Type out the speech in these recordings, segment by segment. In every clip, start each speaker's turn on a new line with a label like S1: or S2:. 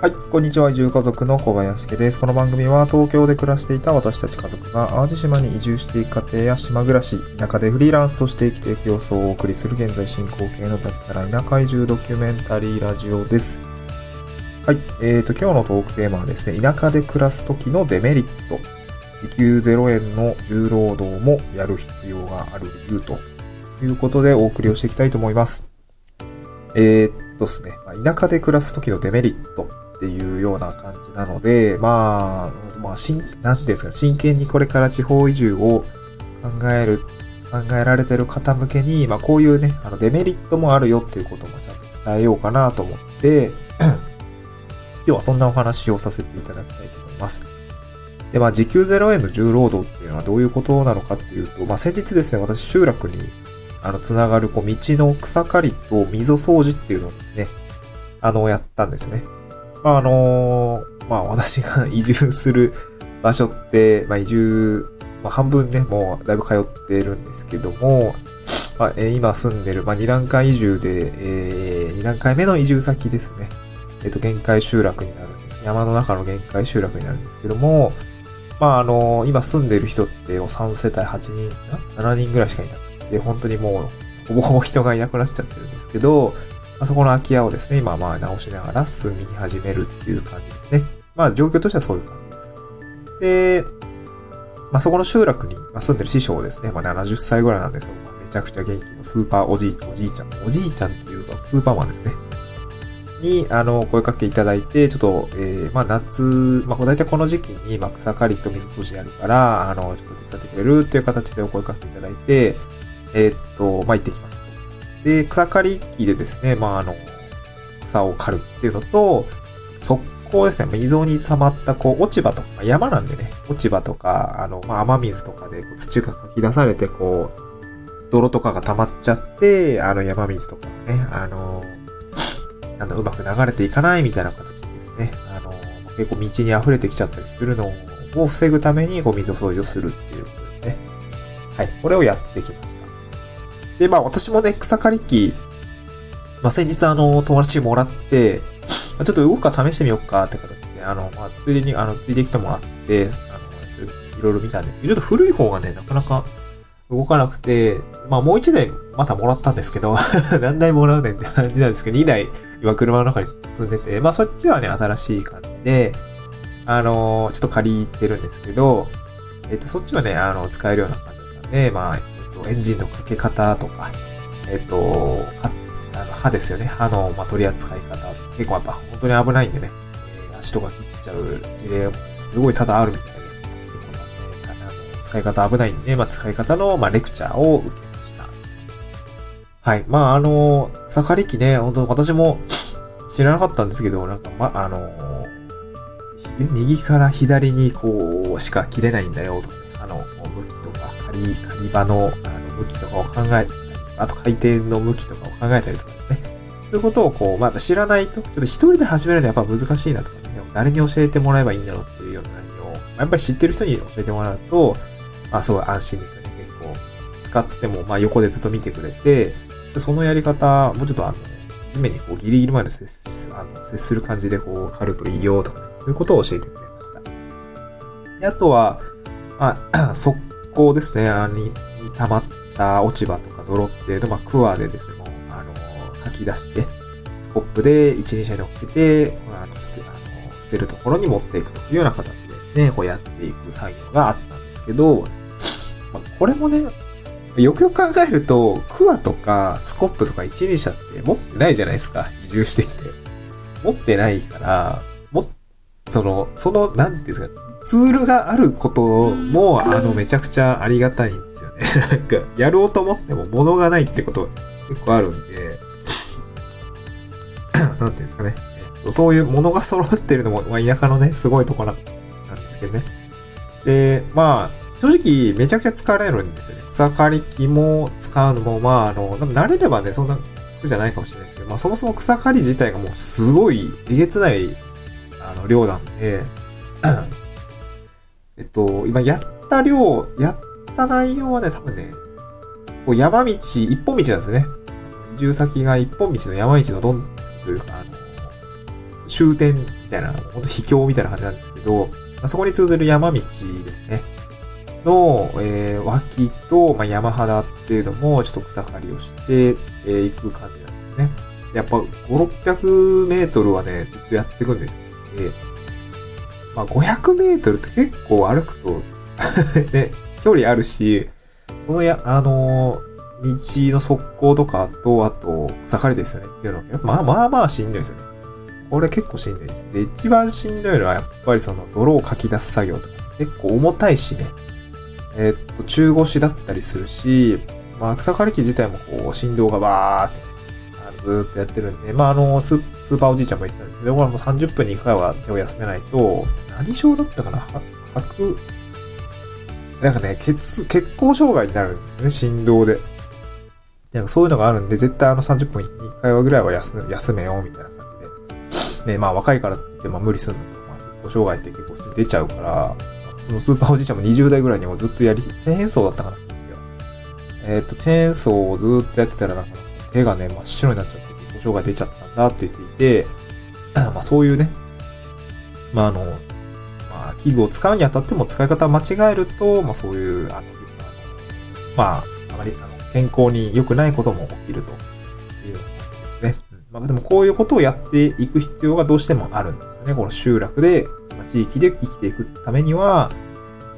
S1: はい、こんにちは。移住家族の小林家です。この番組は東京で暮らしていた私たち家族が淡路島に移住していく家庭や島暮らし、田舎でフリーランスとして生きていく様子をお送りする現在進行形の脱サラ田舎移住ドキュメンタリーラジオです。はい、えーと、今日のトークテーマはですね、田舎で暮らす時のデメリット。時給0円の重労働もやる必要がある理由ということでお送りをしていきたいと思います。えーっとですね、田舎で暮らす時のデメリットっていうような感じなので、まあ、まあ、しん、なんていうんですか、真剣にこれから地方移住を考える、考えられてる方向けに、まあこういうね、あのデメリットもあるよっていうこともちゃんと伝えようかなと思って、今日はそんなお話をさせていただきたいと思います。で、まあ、時給0円の重労働っていうのはどういうことなのかっていうと、まあ、先日ですね、私集落に、あの、つながる、こう、道の草刈りと溝掃除っていうのをですね、あの、やったんですよね。まあ、あのまあ、私が移住する場所って、まあ、移住、まあ、半分ね、もうだいぶ通ってるんですけども、まあ、え今住んでる、まあ、二段階移住で、えー、二段階目の移住先ですね。えっ、と、限界集落になるんです。山の中の限界集落になるんですけども、まあ、あの今住んでる人ってもう3世帯8人、な7人ぐらいしかいなくて、本当にもう、ほぼほぼ人がいなくなっちゃってるんですけど、まあ、そこの空き家をですね、今まあ直しながら住み始めるっていう感じですね。まあ状況としてはそういう感じです。で、まあそこの集落に住んでる師匠ですね、まあ70歳ぐらいなんですよ。まあ、めちゃくちゃ元気のスーパーおじい、おじいちゃん、おじいちゃんっていうかスーパーマンですね。に、あの、声かけいただいて、ちょっと、えー、まあ夏、まあ大体この時期に、まあ草刈りと水掃除やるから、あの、ちょっと手伝ってくれるっていう形でお声かけいただいて、えーっと、まあ行ってきました。で、草刈り機でですね、まああの、草を刈るっていうのと、速攻ですね、溝に溜まったこう落ち葉とか、まあ山なんでね、落ち葉とか、あの、まあ雨水とかで土がかき出されて、こう、泥とかが溜まっちゃって、あの山水とかがね、あの、あの、うまく流れていかないみたいな形ですね。あの、結構道に溢れてきちゃったりするのを防ぐために、こう、水掃除をするっていうことですね。はい。これをやってきました。で、まあ、私もね、草刈り機、まあ、先日あの、友達にもらって、ちょっと動くか試してみようかって形で、あの、まあ、ついでに、あの、ついできてもらって、あの、いろいろ見たんですけど、ちょっと古い方がね、なかなか動かなくて、まあ、もう一台またもらったんですけど、何台もらうねんって感じなんですけど、2台今車の中に積んでて、まあそっちはね、新しい感じで、あのちょっと借りてるんですけど、えっ、と、そっちはね、あの、使えるような感じだったんで、まあ、と、エンジンのかけ方とか、えっ、と、かあの刃ですよね。刃の、まあ、取り扱い方、結構やっぱ本当に危ないんでね、えー足とか切っちゃう事例もすごい多々あるみたいで、結構ね、あの使い方危ないんで、まあ、使い方の、まあ、レクチャーを受けました。はい。まあ、あの、草刈り機ね、本当私も知らなかったんですけど、なんか、ま、あの、右から左にこう、しか切れないんだよ、とかね、あの、向きとか、刈り、刈り場の、あの、向きとかを考えたりとか、あと回転の向きとかを考えたりとかですね。そういうことをこう、まだ知らないと、ちょっと一人で始めるのはやっぱ難しいなとかね、誰に教えてもらえばいいんだろうっていうような内容を、まやっぱり知ってる人に教えてもらうと、まあ、すごい安心ですよね。結構、使ってても、まあ、横でずっと見てくれて、そのやり方、もうちょっとあの、地面にこうギリギリまで接あの接する感じでこう刈るといいよとかね、そういうことを教えてくれました。であとは、まあ、速攻ですね、あに、に溜まってた落ち葉とか泥っていうのを、まあ、クワでですね、もう、あの、書き出して、スコップで一輪車に乗っけて、あの、捨て、あの、捨てるところに持っていくというような形でですね、こうやっていく作業があったんですけど、まあ、これもね、よくよく考えると、クワとかスコップとか一輪車って持ってないじゃないですか。移住してきて。持ってないから、も、その、その、なんていうんですか、ツールがあることも、あの、めちゃくちゃありがたいんですよね。なんか、やろうと思っても物がないってこと結構あるんで、なんていうんですかね。えっと、そういうものが揃ってるのも、まあ、田舎のね、すごいところなんですけどね。で、まあ、正直、めちゃくちゃ疲れるんですよね。草刈り機も使うのも、まあ、あの、慣れればね、そんな苦じゃないかもしれないですけど、まあ、そもそも草刈り自体がもうすごい、えげつない、あの、量なんで、えっと、今やった量、やった内容はね、多分ね、こう山道、一本道なんですね。移住先が一本道の山道のどんというか、あの、終点みたいな、ほんと秘境みたいな感じなんですけど、まあ、そこに通ずる山道ですね。の、えー、脇と、まあ、山肌っていうのも、ちょっと草刈りをして、えー、行く感じなんですよね。やっぱ、5、600メートルはね、ずっとやっていくんですよ。で、まあ、500メートルって結構歩くと ね、距離あるし、そのや、あのー、道の側溝とかと、あと、草刈りですよねっていうのは、まあまあまあしんどいですよね。これ結構しんどいです。で、一番しんどいのはやっぱりその泥をかき出す作業とか、結構重たいしね。えー、っと、中腰だったりするし、まあ、草刈り機自体もこう、振動がバーって、ずっとやってるんで、まあ、あのス、スーパーおじいちゃんも言ってたんですけど、これもう30分に1回は手を休めないと、何症だったかな？吐く、なんかね、血、血行障害になるんですね、振動で。なんかそういうのがあるんで、絶対あの30分に1回はぐらいは休休めようみたいな感じで。で、まあ若いからって言っても無理すんのと、まあ、血行障害って結構出ちゃうから、そのスーパーおじいちゃんも20代ぐらいにもずっとやり、チェーンソーだったかな、えっ、ー、と、チェーンソーをずっとやってたら、なんか手がね、真っ白になっちゃって、故障が出ちゃったんだって言っていて、まあそういうね、まああの、まあ器具を使うにあたっても使い方を間違えると、まあそういう、あの、まあ、あまりあの健康に良くないことも起きるというようなですね。まあでもこういうことをやっていく必要がどうしてもあるんですよね。この集落でまあ地域で生きていくためには、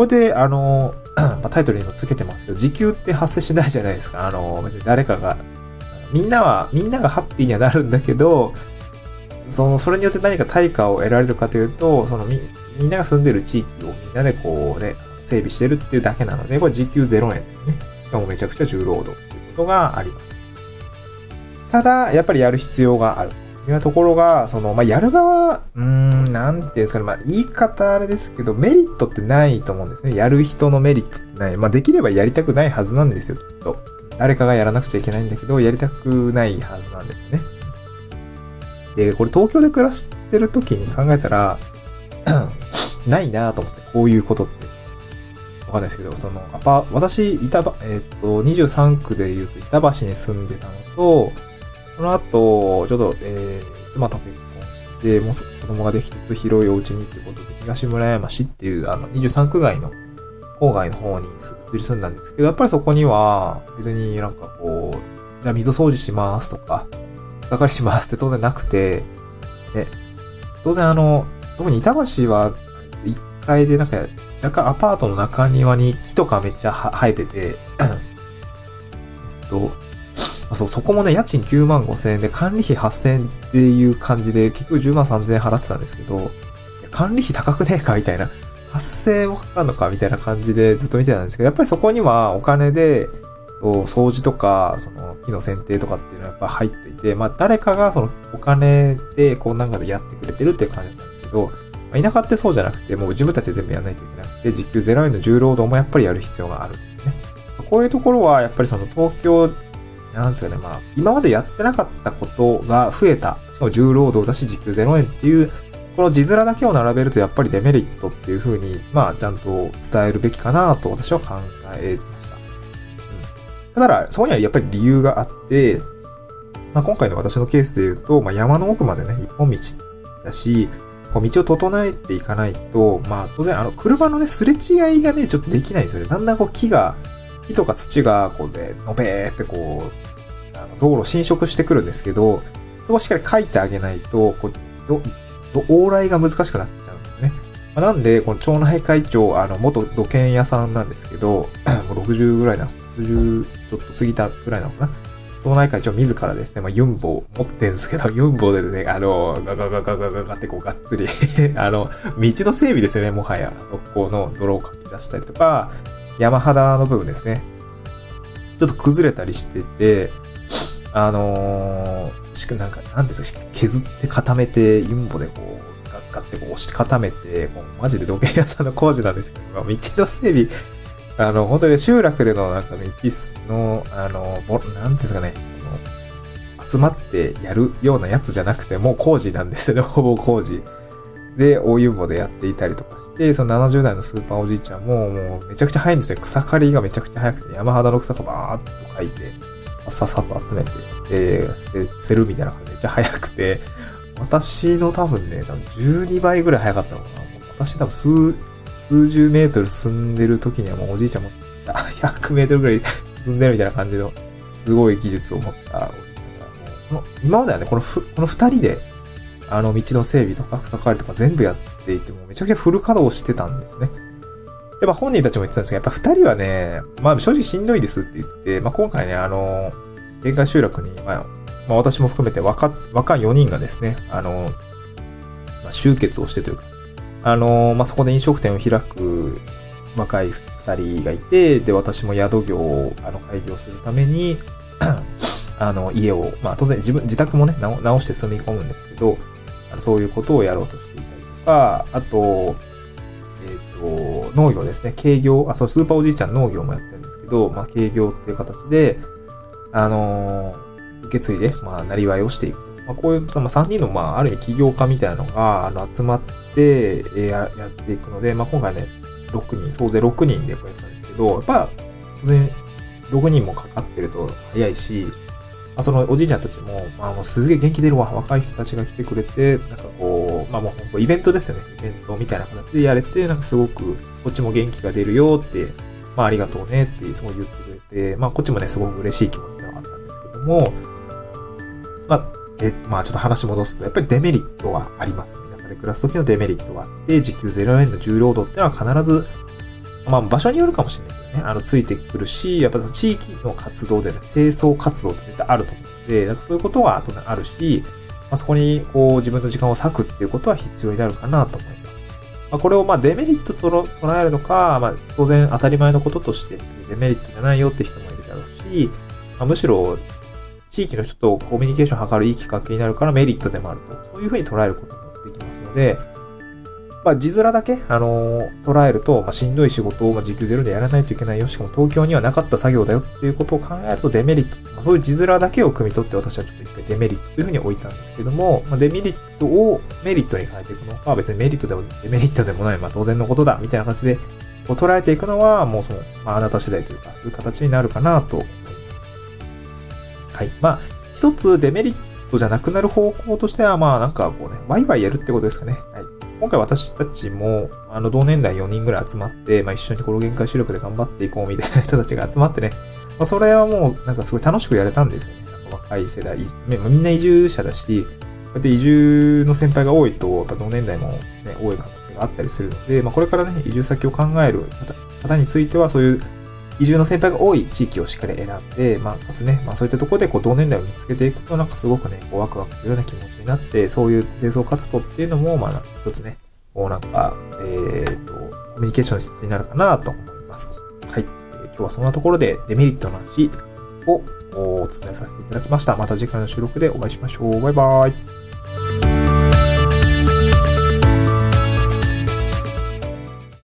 S1: これで、あの、まあ、タイトルにもつけてますけど、時給って発生しないじゃないですか。あの、別に誰かが、みんなは、みんながハッピーにはなるんだけど、その、それによって何か対価を得られるかというと、そのみ、みんなが住んでる地域をみんなでこうね、整備してるっていうだけなので、これ時給0円ですね。しかもめちゃくちゃ重労働っていうことがあります。ただ、やっぱりやる必要がある。いうところが、その、まあ、やる側、うーん、なんていうんですかね、まあ、言い方あれですけど、メリットってないと思うんですね。やる人のメリットってない。まあ、できればやりたくないはずなんですよ、きっと。誰かがやらなくちゃいけないんだけど、やりたくないはずなんですね。で、これ東京で暮らしてる時に考えたら、ないなと思って、こういうことって。わかんないですけど、その、アパ、私、板、えっ、と、23区で言うと板橋に住んでたのと、その後、ちょっと、えー、妻と結婚して、もう子供ができてると広いお家にってことで、東村山市っていう、あの、23区外の郊外の方に移り住んだんですけど、やっぱりそこには、別になんかこう、じゃあ水掃除しますとか、草刈りしますって当然なくて、ね、当然あの、特に板橋は、1階でなんか、若干アパートの中庭に木とかめっちゃ生えてて、えっと、そう、そこもね、家賃9万5千円で管理費8千円っていう感じで、結局10万3千円払ってたんですけど、管理費高くねえかみたいな。8000円もかかるのかみたいな感じでずっと見てたんですけど、やっぱりそこにはお金で、そう、掃除とか、その、木の剪定とかっていうのはやっぱ入っていて、まあ誰かがそのお金で、こうなんかでやってくれてるっていう感じだったんですけど、まあ、田舎ってそうじゃなくて、もう自分たちで全部やらないといけなくて、時給0円の重労働もやっぱりやる必要があるんですね。こういうところは、やっぱりその東京なんですかね、まあ、今までやってなかったことが増えた。しかも重労働だし時給0円っていう、この字面だけを並べるとやっぱりデメリットっていう風に、まあ、ちゃんと伝えるべきかなと私は考えました。うん。ただ、そこにはやっぱり理由があって、まあ、今回の私のケースで言うと、まあ、山の奥までね、一本道だし、こう道を整えていかないと、まあ、当然、あの、車のね、すれ違いがね、ちょっとできないんですよね。だんだんこう木が木とか土が、こうね、のべーってこう、あの道路侵食してくるんですけど、そこをしっかり書いてあげないと、こう、どど、ど、往来が難しくなっちゃうんですね。まあ、なんで、この町内会長、あの、元土建屋さんなんですけど、もう60ぐらいな、60ちょっと過ぎたぐらいなのかな。町内会長自らですね、まあ、ユンボ持ってんですけど、ユンボでね、あの、ガガガガガガガってこうがっつり あの、道の整備ですよね、もはや。そこの泥をかき出したりとか、山肌の部分ですね。ちょっと崩れたりしてて、あのー、しかなんか、なんですか、削って固めて、ユンボでこう、ガッガってこう押し固めて、こうマジで土建屋さんの工事なんですけど、道の整備、あの、本当に集落でのなんか道の、あの、なんですかね、その、集まってやるようなやつじゃなくて、もう工事なんですよね、ほぼ工事。で、大湯ボでやっていたりとかして、その70代のスーパーおじいちゃんも、もうめちゃくちゃ早いんですよ。草刈りがめちゃくちゃ早くて、山肌の草がバーっと書いて、ささっさと集めて、えー、捨てるみたいな感じでめっちゃ早くて、私の多分ね、多分12倍ぐらい早かったのかな。私多分数、数十メートル進んでる時にはもうおじいちゃんも100メートルぐらい進んでるみたいな感じの、すごい技術を持ったおじいちゃんが、この今まではね、このふ、この二人で、あの、道の整備とか草刈りとか全部やっていても、めちゃくちゃフル稼働してたんですね。やっぱ本人たちも言ってたんですけど、やっぱ二人はね、まあ正直しんどいですって言ってて、まあ今回ね、あの、限界集落に、まあ、まあ私も含めて若、若い4人がですね、あの、まあ、集結をしてというか、あの、まあそこで飲食店を開く若い二人がいて、で、私も宿業を、あの、開業するためにあの、家を、まあ当然自分、自宅もね、直して住み込むんですけど、そういうことをやろうとしていたりとか、あと、えっと、農業ですね。軽業、あ、そう、スーパーおじいちゃん農業もやってるんですけど、まあ、軽業っていう形で、あのー、受け継いで、まあ、なりわいをしていく。まあ、こういう、まあ、3人の、まあ、ある意味起業家みたいなのが、あの、集まって、えや、やっていくので、まあ、今回ね、6人、総勢6人でこうやってたんですけど、やっぱ、当然、6人もかかってると早いし、まあ、そのおじいちゃんたちも、まあもうすげえ元気出るわ、若い人たちが来てくれて、なんかこう、まあもう本当イベントですよね。イベントみたいな形でやれて、なんかすごく、こっちも元気が出るよって、まあありがとうねってすごい言ってくれて、まあこっちもね、すごく嬉しい気持ちども、まあ、え、まあちょっと話戻すと、やっぱりデメリットはあります。田舎で暮らす時のデメリットはあって、時給0円の重労働ってのは必ず、まあ場所によるかもしれないけどね、あの、ついてくるし、やっぱ地域の活動でね、清掃活動って絶対あると思うので、なんかそういうことは後であるし、まあ、そこにこう自分の時間を割くっていうことは必要になるかなと思います。まあ、これをまあデメリットと捉えるのか、まあ当然当たり前のこととしてデメリットじゃないよって人もいるだろうし、まあ、むしろ地域の人とコミュニケーションを図るいいきっかけになるからメリットでもあると、そういうふうに捉えることもできますので、まあ、字面だけ、あのー、捉えると、まあ、しんどい仕事を、まあ、時給ゼロでやらないといけないよ。しかも東京にはなかった作業だよっていうことを考えるとデメリット。まあ、そういう字面だけを汲み取って私はちょっと一回デメリットというふうに置いたんですけども、まあ、デメリットをメリットに変えていくのはまあ別にメリットでもデメリットでもない、まあ、当然のことだ、みたいな形でこう捉えていくのは、もうその、まあ、あなた次第というか、そういう形になるかなと。はい。まあ、一つデメリットじゃなくなる方向としては、まあ、なんかこうね、ワイワイやるってことですかね。はい。今回私たちも、あの、同年代4人ぐらい集まって、まあ、一緒にこの限界視力で頑張っていこうみたいな人たちが集まってね、まあ、それはもう、なんかすごい楽しくやれたんですよね。なんか若い世代、ま、みんな移住者だし、こうやって移住の先輩が多いと、やっぱ同年代もね、多い可能性があったりするので、まあ、これからね、移住先を考える方については、そういう移住の先輩が多い地域をしっかり選んで、まあ、かつね、まあ、そういったところで、こう、同年代を見つけていくと、なんかすごくね、こう、ワクワクするような気持ちになって、そういう清掃活動っていうのも、まあ、一つね、こうなんか、えっ、ー、と、コミュニケーションの一つになるかなと思います。はい。今日はそんなところでデメリットの話をお伝えさせていただきました。また次回の収録でお会いしましょう。バイバーイ。